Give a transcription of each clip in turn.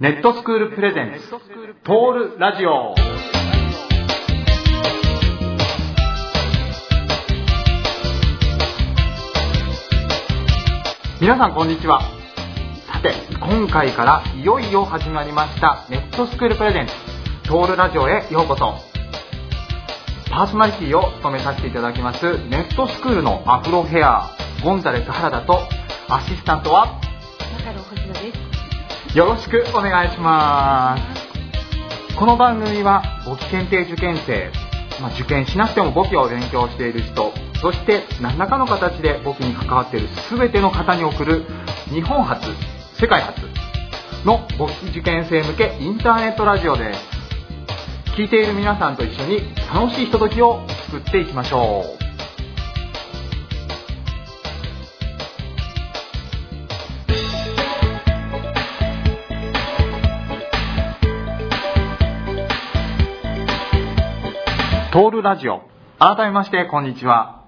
ネットスクールプレゼンツトールラジオ皆さんこんにちはさて今回からいよいよ始まりましたネットスクールプレゼンツトールラジオへようこそパーソナリティを務めさせていただきますネットスクールのアフロヘアゴンザレス原田とアシスタントは。よろしくお願いします。この番組は簿記検定受験生、まあ、受験しなくても簿記を勉強している人そして何らかの形で簿記に関わっている全ての方に送る日本初世界初の簿記受験生向けインターネットラジオです。聞いている皆さんと一緒に楽しいひとときを作っていきましょう。トールラジオ。改めまして、こんにちは。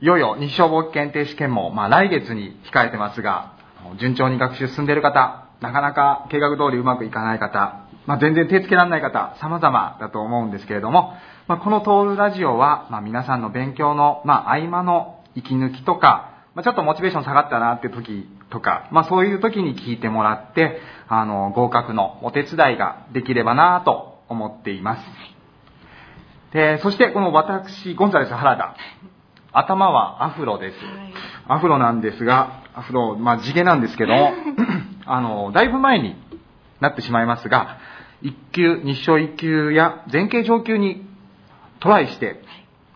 いよいよ日照簿記検定試験も、まあ、来月に控えてますが、順調に学習進んでいる方、なかなか計画通りうまくいかない方、まあ、全然手つけられない方、様々だと思うんですけれども、まあ、このトールラジオは、まあ、皆さんの勉強の、まあ、合間の息抜きとか、まあ、ちょっとモチベーション下がったなって時とか、まあ、そういう時に聞いてもらって、あの、合格のお手伝いができればなと思っています。で、そしてこの私、ゴンザレス原田。頭はアフロです。はい。アフロなんですが、アフロ、まあ地毛なんですけども、あの、だいぶ前になってしまいますが、一級、日照一級や前傾上級にトライして、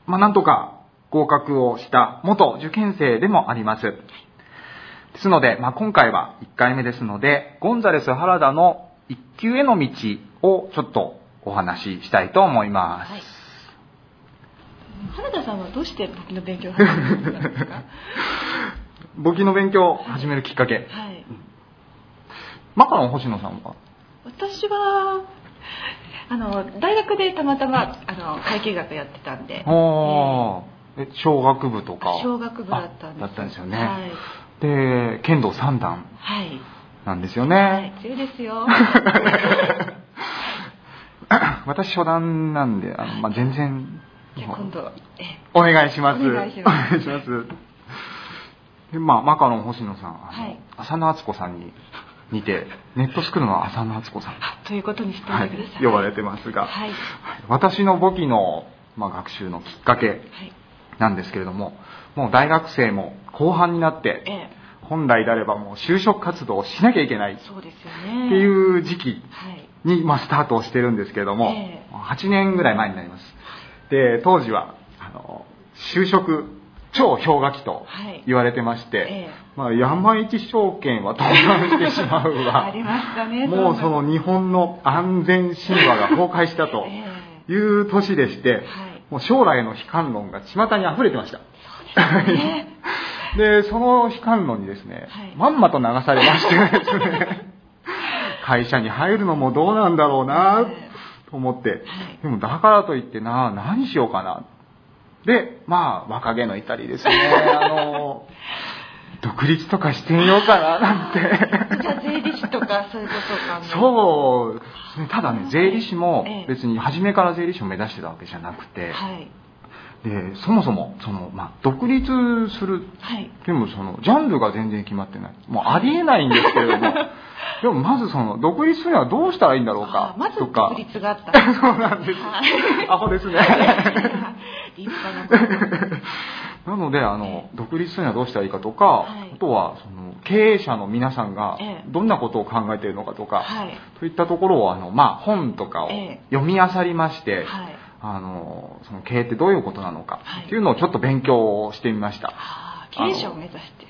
まあなんとか合格をした元受験生でもあります。ですので、まあ今回は1回目ですので、ゴンザレス原田の一級への道をちょっとお話ししたいと思います。はい。原田さんはどうして簿記の勉強を始めたんですか？簿記の勉強を始めるきっかけ。はい。マカロン星野さんは？私は。あの大学でたまたまあの会計学やってたんで。おーえ小学部とか小学部だったんです。あだったんですよね、はい。で剣道三段はい。なんですよはねい、、強いですよ。私初段なんであの、まあ、全然じゃあ今度、ええ、お願いします。お願いします。でまあマカロン星野さんはい。浅野敦子さんに似てネットスクールの浅野敦子さん。あということにしておはいいてください。呼ばれてますが、はい。私の簿記の、まあ、学習のきっかけはい。なんですけれどももう大学生も後半になってええ、本来であればもう就職活動をしなきゃいけないっそうですよね。ていう時期はい。に、まあ、スタートをしてるんですけれども、ええ。8年ぐらい前になりますで当時はあの就職超氷河期とはい。言われてまして、ええ。まあ、山一証券は倒産してしまうわ。ありましたね。もうその日本の安全神話が崩壊したと えいう年でして、はい。もう将来の悲観論が巷に溢れてました。えね。で、その悲観論にですね、はい。まんまと流されましてですね、会社に入るのもどうなんだろうな。えと思って、はいでもだからといってな、何しようかな。で、まあ、若気の至りですね、あの、独立とかしてみようかな、なんて。じゃあ税理士とかそういうことかも。そうただね、税理士もええ別に初めから税理士を目指してたわけじゃなくて、はい。でそもそもその、まあ、独立するはい。でもそのジャンルが全然決まってないもうありえないんですけれども でもまずその独立するにはどうしたらいいんだろうかあまずとか独立があった。そうなんですはいアホですね 立派な。なのであのえ独立するにはどうしたらいいかとか、はいあとはその経営者の皆さんがええどんなことを考えているのかとか、はい。といったところをあの、まあ、本とかをええ読み漁りまして、はい。あのその経営ってどういうことなのかはいっていうのをちょっと勉強してみました。はあ、経営者を目指して。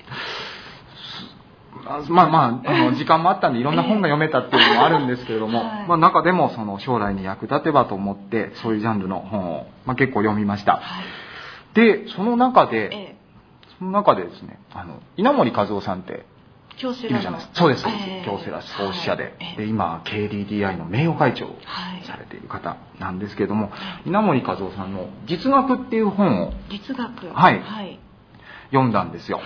あまあまあ、あの、時間もあったんでいろんな本が読めたっていうのもあるんですけれども、はいまあ中でもその将来に役立てばと思って、そういうジャンルの本を、まあ、結構読みました。はい。で、その中で、ええ。その中でですね、あの、稲森和夫さんって京セラ。そうです、そうです。ええ京セラ創始者で。はいで、今、KDDI の名誉会長をはい。されている方なんですけれども、稲森和夫さんの実学っていう本を実学。はいはい。読んだんですよ。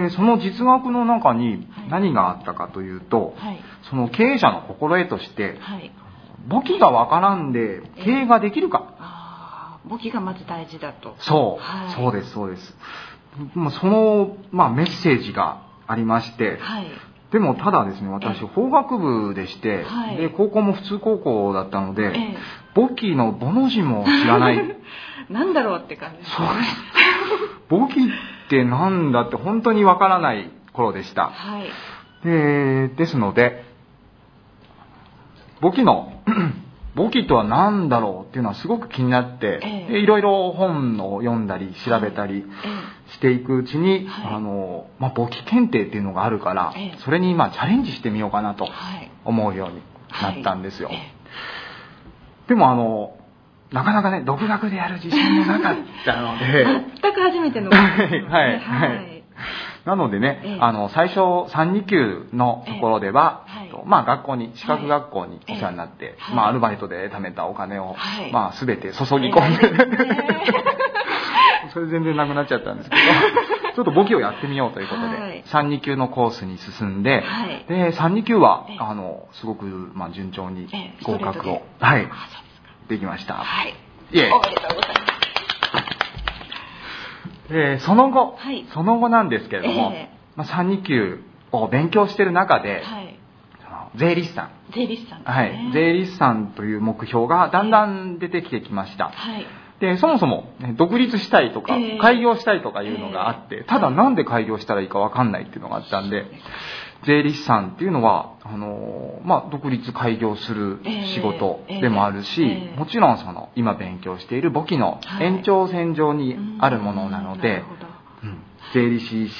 はい。でその実学の中にはい。何があったかというと、はい。その経営者の心得としてはい。簿記がわからんで経営ができるか。ああ簿記がまず大事だと。そう、はい。そうですそうです。その、まあ、メッセージがありまして、はい。でもただですね私え。法学部でして、はい。で高校も普通高校だったので、え簿記の簿の字も知らない。え なんだろうって感じですそうです。簿記ってなんだって本当にわからない頃でした。はい。でですので簿記の 簿記とは何だろうっていうのはすごく気になって、ええ。でいろいろ本を読んだり調べたりえしていくうちに、はい。あのまあ、簿記検定っていうのがあるから、ええ。それにまあチャレンジしてみようかなと思うようになったんですよ、はい。え。でもあのなかなかね独学でやる自信もなかったのえで全く初めての。はいはいはい。なのでね、ええ。あの最初3、2級のところでは、ええ。はい。とまあ、学校に資格学校にお世話になって、はい。まあ、アルバイトで貯めたお金を、はい。まあ、全て注ぎ込んで、それ全然なくなっちゃったんですけど ちょっと簿記をやってみようということで、はい。3、2級のコースに進んで、はい。で3、2級はええ。あのすごく、まあ、順調にええ。合格を、はい、あそうできました。はい。いえ。おめでとうございます。でその後、はい。その後なんですけれども、えまあ、3、2級を勉強している中で、はい。税理士さん。税理士さんね。はい、税理士さんという目標がだんだん出てきてきました。はい。で、そもそも、ね、独立したいとか、ええ。開業したいとかいうのがあって、ええ。ただなんで開業したらいいかわかんないっていうのがあったんで、税理士さんっていうのは、あのーまあ、独立開業する仕事でもあるし、ええ。ええもちろんその、今勉強している簿記のはい。延長線上にあるものなので、うんなるほど。うん。税理士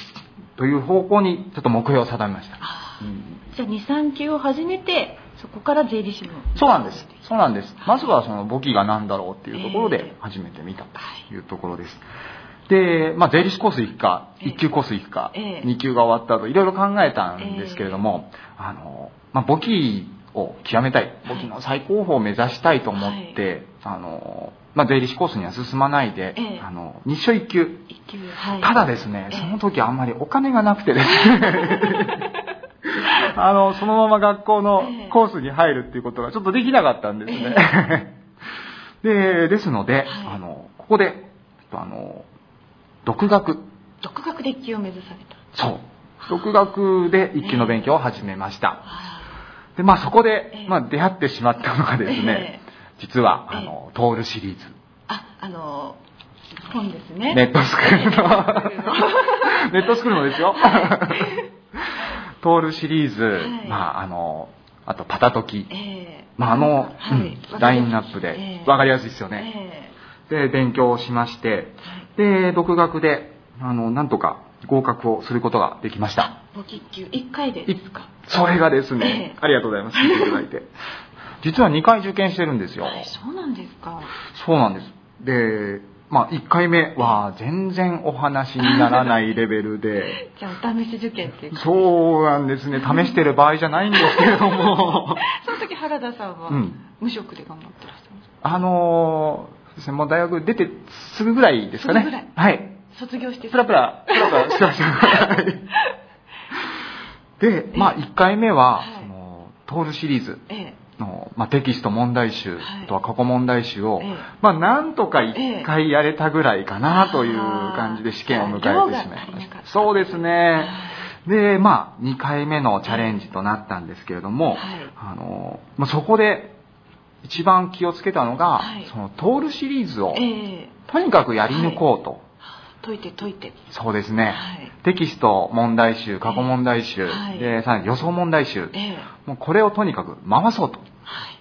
という方向にちょっと目標を定めました。あうん。じゃあ23級を始めてそこから税理士の。そうなんです。そうなんです。まずはその簿記が何だろうっていうところええ。で始めてみたというところです。で、まあ、税理士コース行くか、ええ。1級コース行くか、ええ。2級が終わった後、いろいろ考えたんですけれども、あの、まあ、簿記を極めたい、簿記の最高峰を目指したいと思って、あの、まあ、税理士コースには進まないで、ええ。あの、日所1級、一級はい。ただですね、ええ。その時あんまりお金がなくてですね、あの、そのまま学校のコースに入るっていうことがちょっとできなかったんですね。で、ですので、あの、ここで、あの、独学、独学で一級を目指された。そう、独学で一級の勉強を始めました。あで、まあそこでええ、まあ出会ってしまったのがですね、実は、あの、トールシリーズ。ああの本ですね。ネットスクールの。ネットスクールの。ですよ。トールシリーズ、はい。まあ、あの、あとパタトキ。ええ。まあ、あの、はい。うんラインナップで。え、えわかりやすいですよね。えで、勉強をしまして、で、独学で、あの、なんとか合格をすることができました。え簿記級1回でですか？それがですえねえ、ありがとうございます。聞いていただいて。実は2回受験してるんですよ。はいそうなんですか？そうなんです。で、まあ、1回目は全然お話にならないレベルで、じゃあお試し受験っていうかそうなんですね。試してる場合じゃないんですけれども、その時原田さんはうん無職で頑張ってらっしゃいますあのーですね、もう大学出てすぐぐらいですかね。はい。卒業してプラプラ、プラプラしてました。で、まあ、1回目は、はい。その、トールシリーズええ。の、まあ、テキスト問題集、とは過去問題集を、ええ。まあ、なんとか1回やれたぐらいかなという感じで試験を迎えてしまいました。そうですね。で、まあ、2回目のチャレンジとなったんですけれども、はい。あの、まあ、そこで一番気をつけたのが、はい。そのトールシリーズをええ。とにかくやり抜こうと。解いて解いて。そうですね、はい。テキスト問題集、過去問題集、はい。で、さらに予想問題集、ええ。もうこれをとにかく回そうと。はい。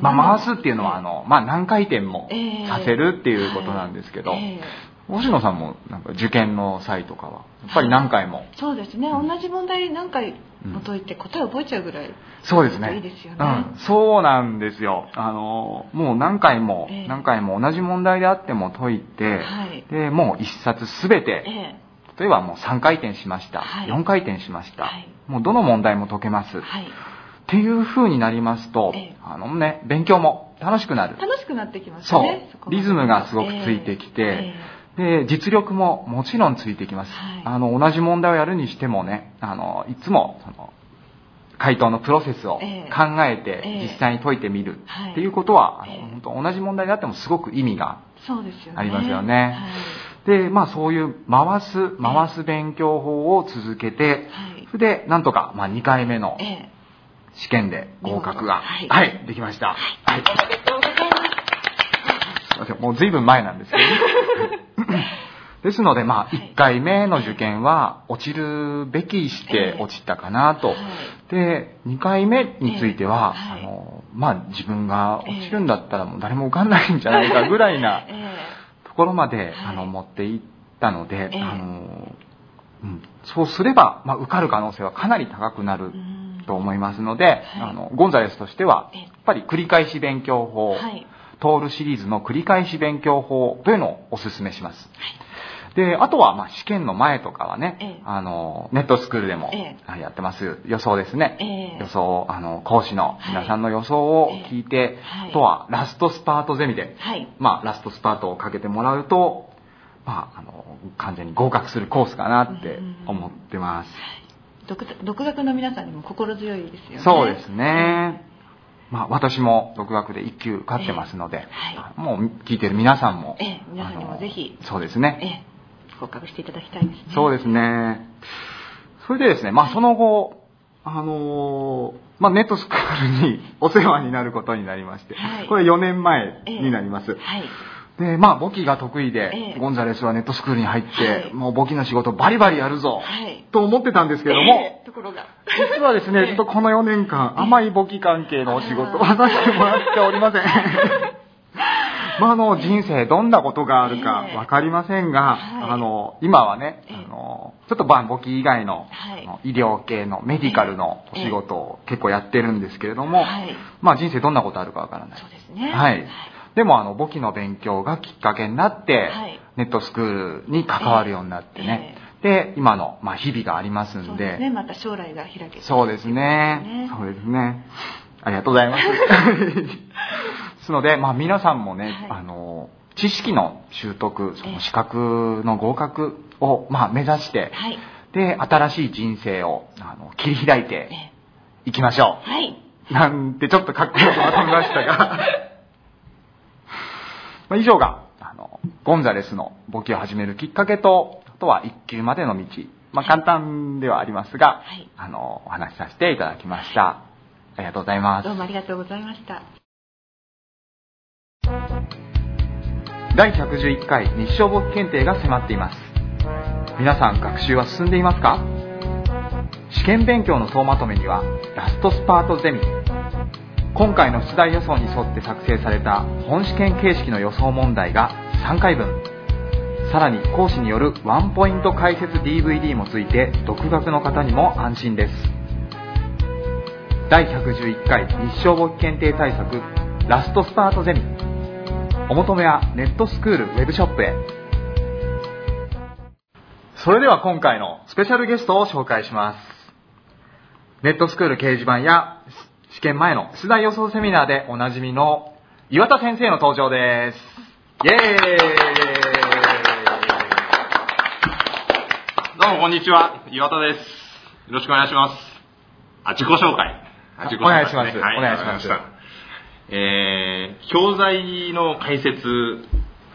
まあ、回すっていうのは、あの、まあ、何回転もええさせるっていうことなんですけど、はいええ。星野さんもなんか受験の際とかは、やっぱり何回も？そうですね、うん同じ問題何回も解いて答え覚えちゃうぐらいそうですね。いいですよね。うん、そうなんですよ。あの、もう何回も、ええ。何回も同じ問題であっても解いて、はい。で、もう一冊すべて、ええ。例えばもう3回転しました、はい。4回転しました、はい。もうどの問題も解けます。はい。っていう風になりますと、ええ。あのね、勉強も楽しくなる。楽しくなってきますそう。ねリズムがすごくついてきてえで、実力ももちろんついてきます。はい。あの、同じ問題をやるにしてもね、あの、いつも、その、回答のプロセスをええ。考えてええ。実際に解いてみるはい。っていうことは、あのええ。本当同じ問題であってもすごく意味がありますよね。はい。で、まあそういう回す、回す勉強法を続けて、はい。それでなんとか、まあ2回目のええ。試験で合格が、はい。はい、できました。はい。おめでとうございます。すいません、もう随分前なんですけどね。ですので、まあ、い1回目の受験は落ちるべきして落ちたかなと。はい。で、2回目については、あの、まあ、自分が落ちるんだったらもう誰も受かんないんじゃないかぐらいな えところまで、はい。あの、持っていったので、ええ。あの、うん、そうすれば、まあ、受かる可能性はかなり高くなると思いますので、あの、ゴンザレスとしては、ええ。やっぱり繰り返し勉強法、はいトールシリーズの繰り返し勉強法というのをお勧めします。で、あとは、まあ、試験の前とかはね、ええ。あの、ネットスクールでもやってます予想ですね。ええ。予想、あの、講師の皆さんの予想を聞いて、ええ。はい。あとはラストスパートゼミで、はい。まあ、ラストスパートをかけてもらうと、まあ、あの、完全に合格するコースかなって思ってます。独独学の皆さんにも心強いですよね。そうですね。まあ、私も独学で1級受かってますので、ええはもう聞いてる皆さんも、ええ皆さんにもぜひそうですね。ええ合格していただきたいですねそうですね。それでですね、まあその後、あのーまあネットスクールにお世話になることになりまして、はいこれ4年前になります。はいで、まあ簿記が得意で、ええ。ゴンザレスはネットスクールに入って、はい。もう簿記の仕事バリバリやるぞ、はい。と思ってたんですけれども、ええところが。実はですね、ええ。ちょっとこの4年間、甘い簿記関係のお仕事をさせてもらっておりません。まあ、あの、人生どんなことがあるかええ。わかりませんが、はい。あの、今はね、ええ。あの、ちょっとまあ簿記以外の、医療系のメディカルのお仕事を結構やってるんですけれども、はい。まあ人生どんなことあるかわからない。そう。ですね。はい。でもあの簿記の勉強がきっかけになって、はい。ネットスクールに関わるようになってね、で今の、まあ、日々がありますんで。そうですね。また将来が開けてそうですね。ねそうですね。ありがとうございます。ですので、まあ、皆さんもね、はい。あの知識の習得そええ。の資格の合格を、まあ、目指して、はい。で新しい人生をあの切り開いえてえいきましょう。はい。なんてちょっとかっこよくまとめましたが まあ以上があのゴンザレスの簿記を始めるきっかけとあとは一級までの道、まあ、簡単ではありますが、はい。あのお話しさせていただきました。ありがとうございます。どうもありがとうございました。第111回日照簿記検定が迫っています。皆さん学習は進んでいますか？試験勉強の総まとめにはラストスパートゼミ今回の出題予想に沿って作成された本試験形式の予想問題が3回分。さらに講師によるワンポイント解説 DVD もついて独学の方にも安心です。第111回日照簿記検定対策ラストスパートゼミ。お求めはネットスクールウェブショップへ。それでは今回のスペシャルゲストを紹介します。ネットスクール掲示板や試験前の出題予想セミナーでおなじみの岩田先生の登場ですイエーイどうもこんにちは、岩田です。よろしくお願いします。あ、自己紹介。あ自己紹介お願いしますはい、お願いしますわかりましたえー、教材の解説、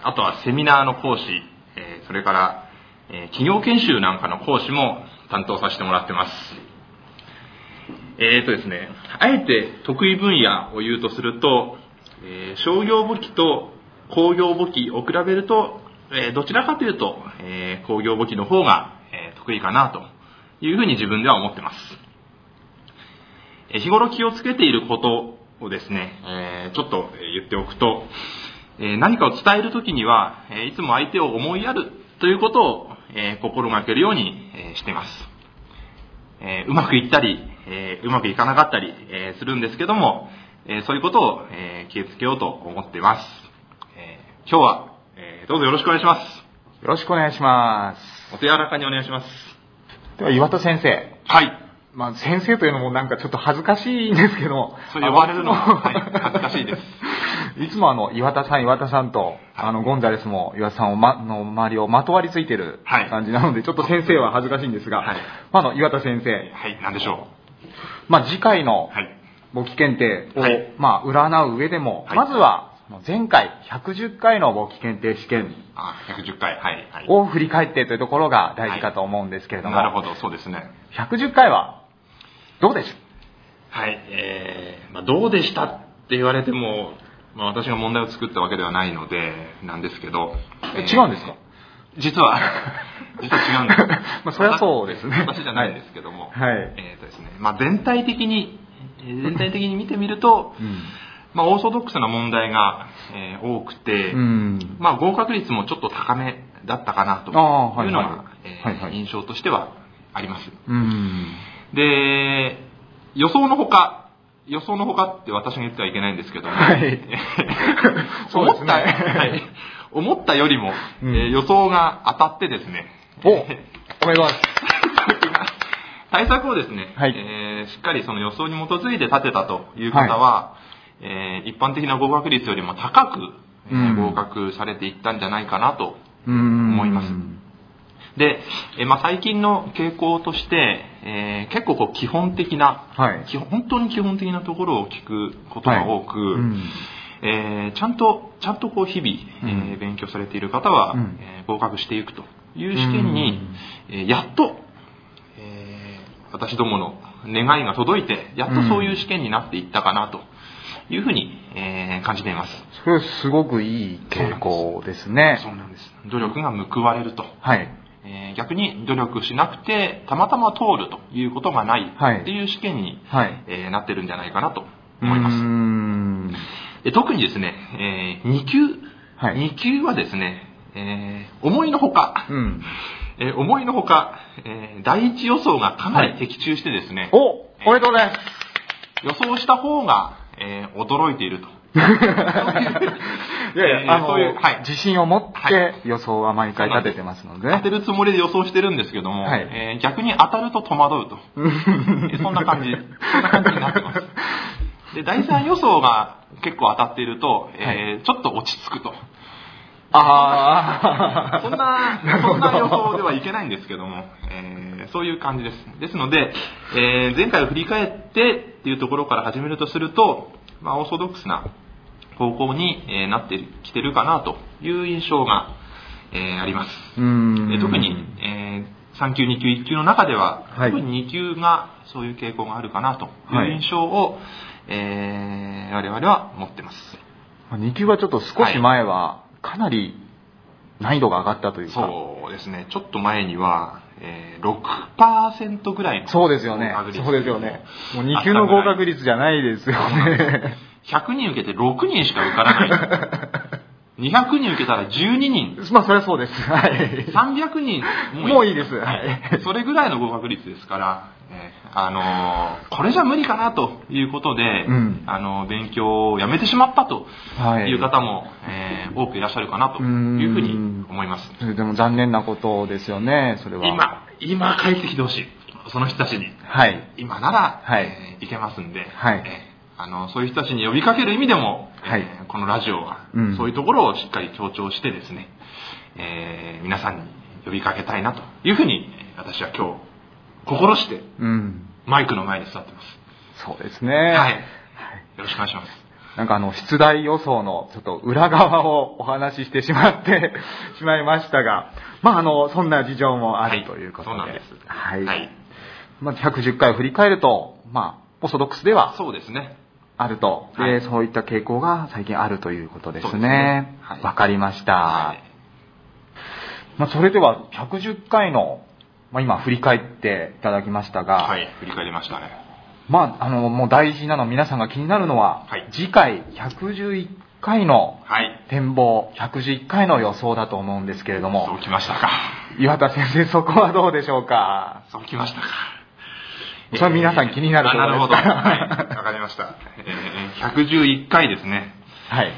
あとはセミナーの講師、えーそれから、えー企業研修なんかの講師も担当させてもらってます。えーとですね、あえて得意分野を言うとすると、えー商業簿記と工業簿記を比べると、えーどちらかというと、え工業簿記の方が、え得意かなというふうに自分では思ってます。え日頃気をつけていることをですね、えちょっと言っておくと、え何かを伝えるときには、えいつも相手を思いやるということを、え心がけるように、えしています。えうまくいったり、えーうまくいかなかったり、えーするんですけども、えーそういうことを、えー気をつけようと思っています。えー今日は、えーどうぞよろしくお願いします。よろしくお願いします。お手柔らかにお願いします。では岩田先生。はい。まあ先生というのもなんかちょっと恥ずかしいんですけどそう呼ばれるのははい恥ずかしいです。いつもあの、岩田さん、岩田さんと、あの、ゴンザレスも岩田さんをま、の周りをまとわりついてるはい。感じなので、ちょっと先生は恥ずかしいんですが、はい。あの、岩田先生、はい、なんでしょまあ、次回の。簿記検定を、はいまあ、占う上でも、はいまずは、前回110回の簿記検定試験あ、110回。はい。はい。を振り返ってというところが大事かと思うんですけれども、なるほど、そうですね。110回は、どうでしょはい。えー、まあ、どうでしたって言われても、まあ、私が問題を作ったわけではないので、なんですけど。え違うんですか？実は、実は違うんです。まあそりゃそうですね。私じゃないんですけども。はい。えーとですね、まあ、全体的に、えー全体的に見てみると、う、うん。まあ、オーソドックスな問題が、えー多くて、うん。まあ、合格率もちょっと高めだったかなというのが、はいえーはいはい。印象としてはあります。うん。で、予想のほか、予想のほかって私が言ってはいけないんですけども、はい。そうですね。思った、はい、思ったよりも、うん。えー予想が当たってですね、おおめでとうございます。対策をですね、はい。えーしっかりその予想に基づいて立てたという方は、えー一般的な合格率よりも高く、えーうん。合格されていったんじゃないかなとうん。思います。で、えーまあ、最近の傾向として、えー結構こう基本的な、はい。基本本当に基本的なところを聞くことが多く、うんえーちゃんとちゃんとこう日々、えーうん勉強されている方は、うんえー合格していくという試験に、えーやっと、えー私どもの願いが届いてやっとそういう試験になっていったかなというふうに、えー感じています。それすごくいい傾向ですね。そうなんです努力が報われるとはい。えー逆に努力しなくてたまたま通るということがないはいっていう試験に、はい。えーなってるんじゃないかなと思います。んで特にですね、え2級、はい2級はですね、えー思いのほか、うん。えー思いのほか、えー第一予想がかなり的中してですね、おおめでとうございます。予想した方が、えー驚いていると。いやいえーや、あの、そういうはい自信を持っはて予想は毎回立ててますので当てるつもりで予想してるんですけども、はいえー逆に当たると戸惑うと。えーそんな感じ、そんな感じになってます。で、第三予想が結構当たっていると、えーちょっと落ち着くと。ああ。そんな、そんな予想ではいけないんですけども、えーそういう感じです。ですので、えー前回を振り返ってっていうところから始めるとすると、まあ、オーソドックスな方向に、えーなってきてるかなという印象が、えーあります。うーんえー特に、え3級、2級、1級の中では、はい特に2級がそういう傾向があるかなという印象を、えー我々は持ってます。2級はちょっと少し前は、かなり難易度が上がったというか。そうですね、ちょっと前には、えー6%ぐらいのそうですよねそうですよね。もう2級の合格率じゃないですよね。100人受けて6人しか受からない。200人受けたら12人。まあ、そりゃそうです。はい。300人もういいです。はい。それぐらいの合格率ですから、えーあのーこれじゃ無理かなということで、うんあのー勉強をやめてしまったとはいいう方も、えー多くいらっしゃるかなというふうに思います。でも残念なことですよね、それは。。今、今帰ってきてほしい。その人たちに。はい。今なら、はいえーいけますんで、はいえーあのそういう人たちに呼びかける意味でも、はいえーこのラジオは、うんそういうところをしっかり強調してですね、えー皆さんに呼びかけたいなというふうにえー私は今日心してうん。マイクの前に座ってます。そうですね。はい。よろしくお願いします。なんかあの、出題予想のちょっと裏側をお話ししてしまって しまいましたが、まああの、そんな事情もあるということで。そうなんです。はい。はい。まあ、110回を振り返ると、まあ、オーソドックスではそうですね。あると、はいでそういった傾向が最近あるということですそうですねね。はいわ、かりました。はい。まあ、それでは110回の、まあ、今振り返っていただきましたが、はい。振り返りましたね。まあ、あの、もう大事なの皆さんが気になるのは、はい次回111回のはい。展望、111回の予想だと思うんですけれどそうも、きましたか。岩田先生、そこはどうでしょうか？そうきましたか。それは皆さん気になるところですあなるほど。はい。わかりました。えー、111回ですね。はい。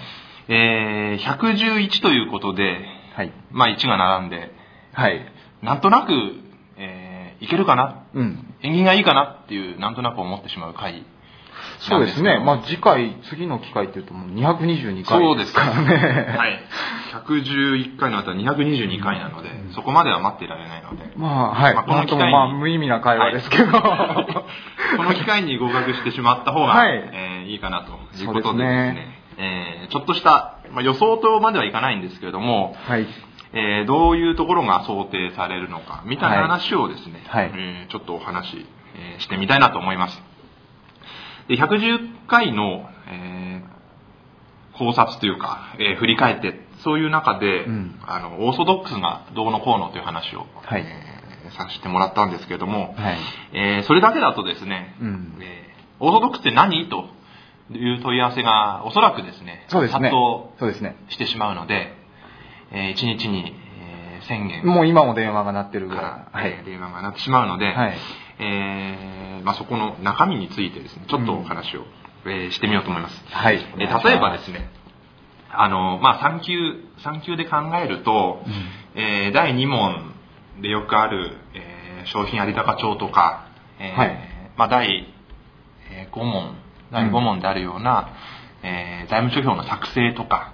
えー、111ということで、はい。まあ1が並んで、はい。なんとなく、えーいけるかな？うん。縁起がいいかな？っていう、なんとなく思ってしまう回そうですね。まあ次回、次の機会っていうともう222回そうですからね。はい。111回の後は222回なので、そこまでは待っていられないので、まあ、はい。まあこの機会にまあ無意味な会話ですけど。この機会に合格してしまった方が、はいえーいいかなということでですね、ねえーちょっとした、まあ、予想とまではいかないんですけれども、はい。えーどういうところが想定されるのか、みたいな話をですね、はい。えーちょっとお話、えーしてみたいなと思います。で110回の、えー考察というか、えー振り返って、そういう中で、うん。あの、オーソドックスがどうのこうのという話を、はい。えーさせてもらったんですけれども、はい。えーそれだけだとですね、うん。えーオーソドックスって何？という問い合わせがおそらくですね、そうですね。殺到。してしまうので、え1日に、えー1000件もう今も電話が鳴ってるぐからら、い。はいえー。電話が鳴ってしまうので、はいえーまあ、そこの中身についてですね、ちょっとお話を、えーしてみようと思います。はい。えー例えばですね、あの、まあ、3級、3級で考えると、えー第2問でよくある、えー商品有高帳とか、えーはいまあ、第えー5問、第5問であるような、えー財務諸表の作成とか、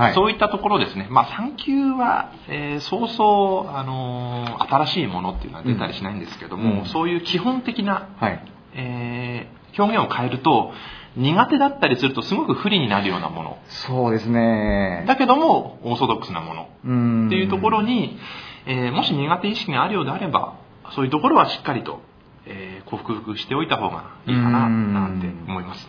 はい。そういったところですね、まあ、3級は、えーそうそう、あのー新しいものっていうのは出たりしないんですけども、うんそういう基本的な、はい。えー表現を変えると、苦手だったりするとすごく不利になるようなもの。そうですね。だけども、オーソドックスなもの。うん。っていうところに、えーもし苦手意識があるようであれば、そういうところはしっかりと、えー克服しておいた方がいいかな、なんて思います。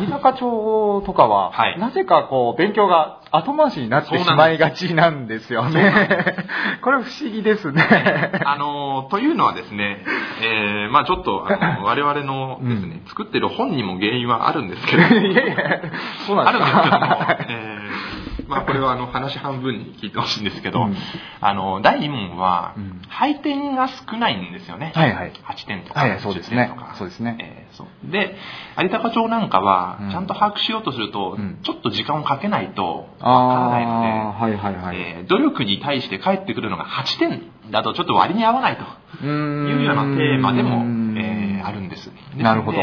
有高町とかは、はいなぜかこう、勉強が後回しになってしまいがちなんですよね。これ不思議ですね。あのーというのはですね、えーまあちょっと、あの 我々のですね、作ってる本にも原因はあるんですけれど。も、いやいや、そうなんあるんですですけどもか。、えーまあこれはあの話半分に聞いてほしいんですけど、うん。あの、第2問はうん、配点が少ないんですよね。はいはい。8点とか、はいそうですね。10点とか。そうですね。えーそう。で、有高町なんかはうん、ちゃんと把握しようとすると、うん。ちょっと時間をかけないとあわからないので、はいはいはい。えー努力に対して返ってくるのが8点だとちょっと割に合わないと。いうようなテーマでも、えーあるんです。なるほど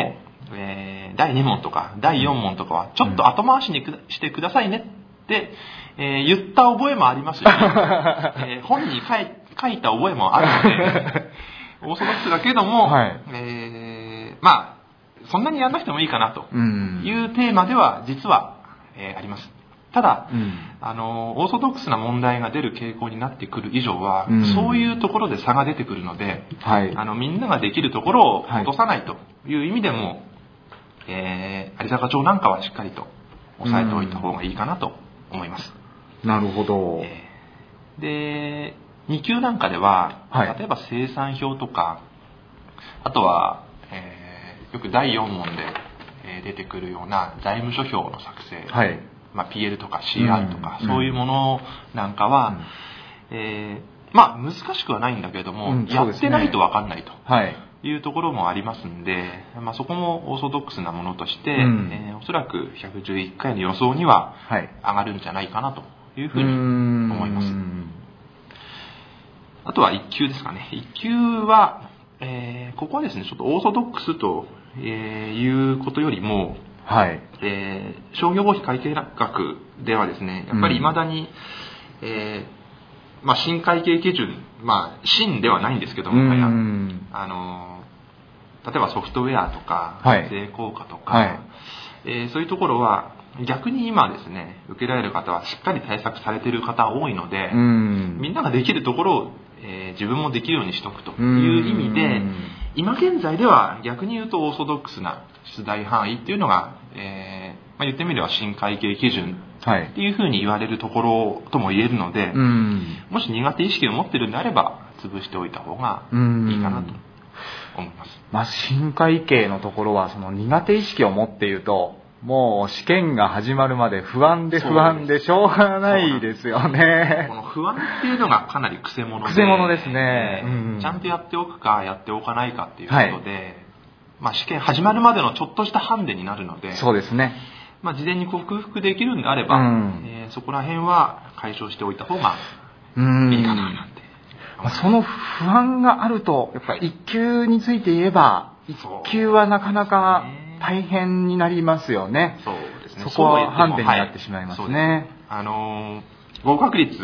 えー第2問とか第4問とかはちょっと後回しにくしてくださいねって、えー言った覚えもありますし、えー本に書い書いた覚えもあるので、オーソドックスだけども、はいえーまあ、そんなにやんなくてもいいかなとうん。いうテーマでは実は、えーあります。ただ、うん。あの、オーソドックスな問題が出る傾向になってくる以上は、うんそういうところで差が出てくるので、はい。あの、みんなができるところをはい落とさないという意味でも、えー有坂町なんかはしっかりと押さえておいた方がいいかなと思います。なるほど。えーで、2級なんかでは、はい例えば生産表とか、あとは、えーよく第4問で、えー出てくるような財務諸表の作成、はい。まあ、PL とか CR とか、うんそういうものなんかは、えーまあ難しくはないんだけれども、うんやってないと分かんないとはい。いうところもありますんで、まあ、そこもオーソドックスなものとして、うんえーおそらく111回の予想にははい。上がるんじゃないかなというふうにん思います。あとは1級ですかね。1級は、えーここはですね、ちょっとオーソドックスと、えーいうことよりも、はい。えー商業合否会計学ではですね、やっぱり未だに、えーまあ、新会計基準、まあ、新ではないんですけどうも、はやん。あのー例えばソフトウェアとか、はい税効果とか、はいえーそういうところは、逆に今ですね、受けられる方はしっかり対策されている方多いので、うん。みんなができるところを、えー自分もできるようにしとくという意味で、今現在では逆に言うとオーソドックスな出題範囲っていうのが、えーまあ、言ってみれば新会計基準はいっ。ていうふうに言われるところとも言えるので、うん。もし苦手意識を持ってるんであれば潰しておいた方がうんいいかなと思います。まあ、新会計のところは、その苦手意識を持っていると、もう試験が始まるまで不安で不安でしょうがないですよこね。の不安っていうのがかなり癖者で、癖者ですねえーうんちゃんとやっておくかやっておかないかっていうことで、まあ試験始まるまでのちょっとしたハンデになるので、そうですね。まあ事前に克服できるんであれば、うんえーそこら辺は解消しておいた方がうん。いいかななんて。まあその不安があると、やっぱり一級について言えば、一級はなかなか大変になりますよね。そうですね。そこはハンデになってしまいますはいね。あのー合格率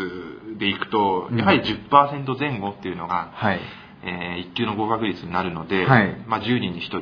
でいくと、やはり10%前後っていうのが、はい。え1級の合格率になるので、はいまあ、10人に1人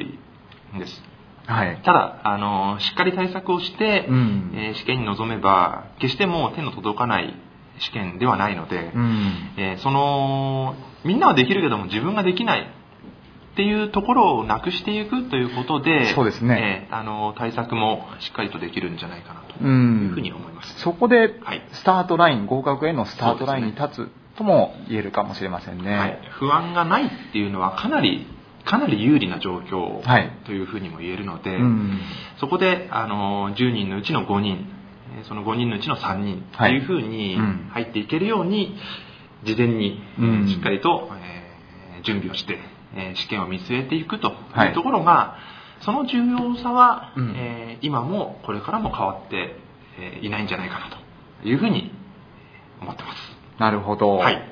です。はい。ただ、あのーしっかり対策をして、うんえー試験に臨めば、決してもう手の届かない試験ではないので、うん。えーその、みんなはできるけども自分ができないっていうところをなくしていくということで、そうですねえーあの対策もしっかりとできるんじゃないかなとう。いうんふうに思います。そこではい、スタートライン、合格へのスタートラインに立つとも言えるかもしれませんね。はい、不安がないっていうのはかなりかなり有利な状況はい。というふうにも言えるので、うん。そこであの10人のうちの5人えーその5人のうちの3人とはい。いうふうにうん。入っていけるように事前にうん。しっかりと、えー準備をして、えー試験を見据えていくとはい。いうところが、その重要さは、うん。えー今もこれからも変わって、えーいないんじゃないかなというふうに思ってます。なるほど。はい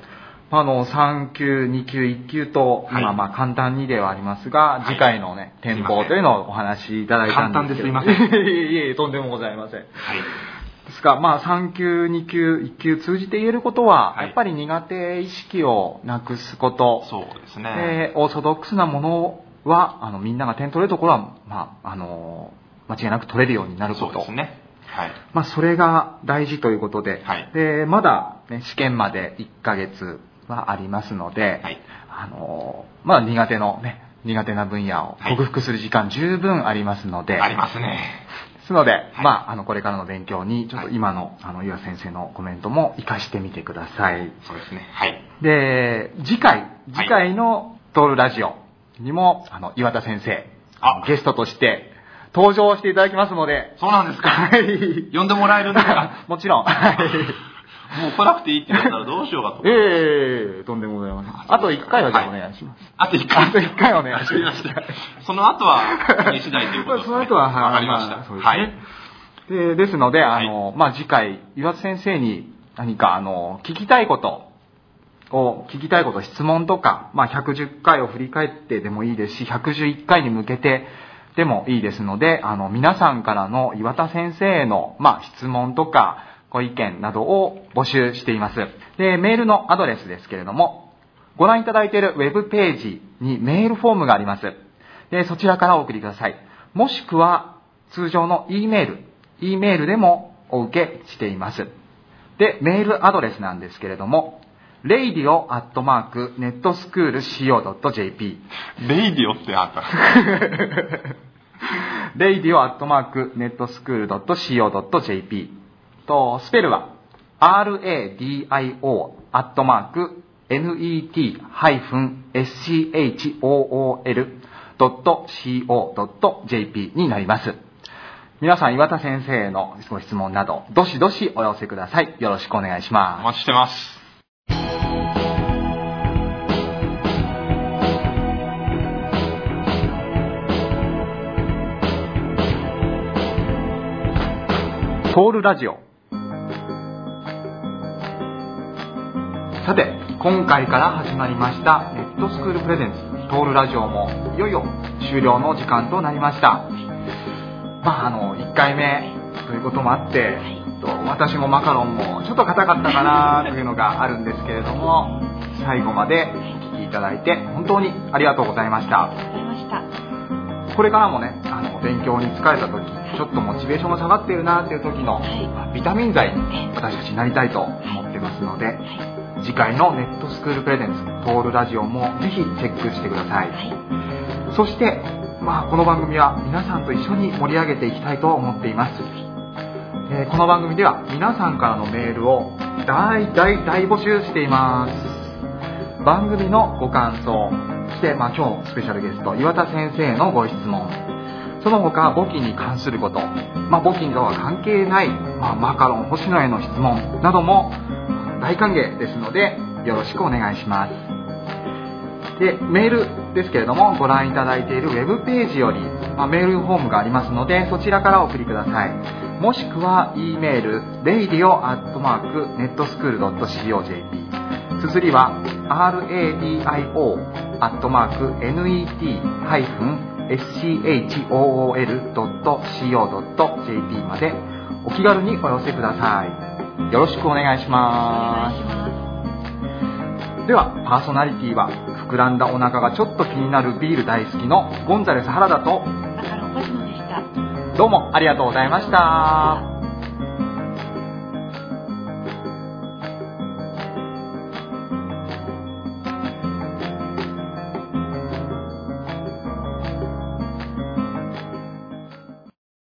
あの、3級、2級、1級と、はい今、まあ、簡単にではありますが、はい次回のね、展望というのをお話しいただいたんですけど。簡単ですいません いえいえ、とんでもございません。はいですが、まあ、3級、2級、1級通じて言えることは、はいやっぱり苦手意識をなくすこと、そうですね。でオーソドックスなものは、あの、みんなが点取れるところは、まあ、あの、間違いなく取れるようになること。そうですね。はい。まあ、それが大事ということで、はいでまだ、ね、試験まで1ヶ月はありますので、はいあのまあ、苦手の、ね、苦手な分野をはい克服する時間十分ありますので、ありますね。ですので、いまあ、あのこれからの勉強にちょっとはい今の,、あの岩先生のコメントも活かしてみてください。そうですね。はい。で次回次回の「トールラジオ」にもあの岩田先生あゲストとして登場していただきますので、そうなんですか。はい呼んでもらえるんですか？もちろん。はいもう来なくていいって言ったらどうしようかと。ええとんでもございません。あと1回はじゃあお願いします。あと1回。あと1回お願いしわます。その後は、次次第ということですね。その後は、わかりました。あそうですねはい。でですので、あの、まあ、次回、岩津先生に何か、あの、聞きたいことを、聞きたいこと、質問とか、まあ、110回を振り返ってでもいいですし、111回に向けてでもいいですので、あの、皆さんからの岩田先生への、まあ、質問とか、ご意見などを募集しています。で、メールのアドレスですけれども、ご覧いただいているウェブページにメールフォームがあります。で、そちらからお送りください。もしくは、通常の E メール、E メールでもお受けしています。で、メールアドレスなんですけれども、radio.netschool.co.jp レイディオってあった。radio.netschool.co.jp と、スペルは radio.net-schol.co.jp になります。皆さん、岩田先生へのご質問など、どしどしお寄せください。よろしくお願いしおます。待ちしてます。トールラジオ。さて、今回から始まりましたネットスクールプレゼンツトールラジオもいよいよ終了の時間となりました。まあ、あの、1回目ということもあって、と私もマカロンもちょっと硬かったかなというのがあるんですけれども、最後までお聞きいただいて本当にありがとうございました。ありがとうございました。これからもね、あの、勉強に疲れた時、ちょっとモチベーションが下がっているなっていう時の、ビタミン剤に私たちになりたいと思ってますので、次回のネットスクールプレゼンツ、トールラジオもぜひチェックしてください。はい。そして、まあ、この番組は皆さんと一緒に盛り上げていきたいと思っています。えーこの番組では皆さんからのメールを大大大募集しています。番組のご感想、そして、まあ、今日スペシャルゲスト、岩田先生へのご質問、その他簿記に関すること、まあ、簿記とは関係ない、まあ、マカロン星野への質問なども大歓迎ですので、よろしくお願いします。で、メールですけれども、ご覧いただいているウェブページより、まあ、メールフォームがありますので、そちらからお送りください。もしくは、e メール、radio.netschool.co.jp。綴りは、radio.net-school.co.jp school.co.jp までお気軽にお寄せください。よろしくお願いしおます。ではパーソナリティは膨らんだお腹がちょっと気になるビール大好きのゴンザレス原田とどうもありがとうございました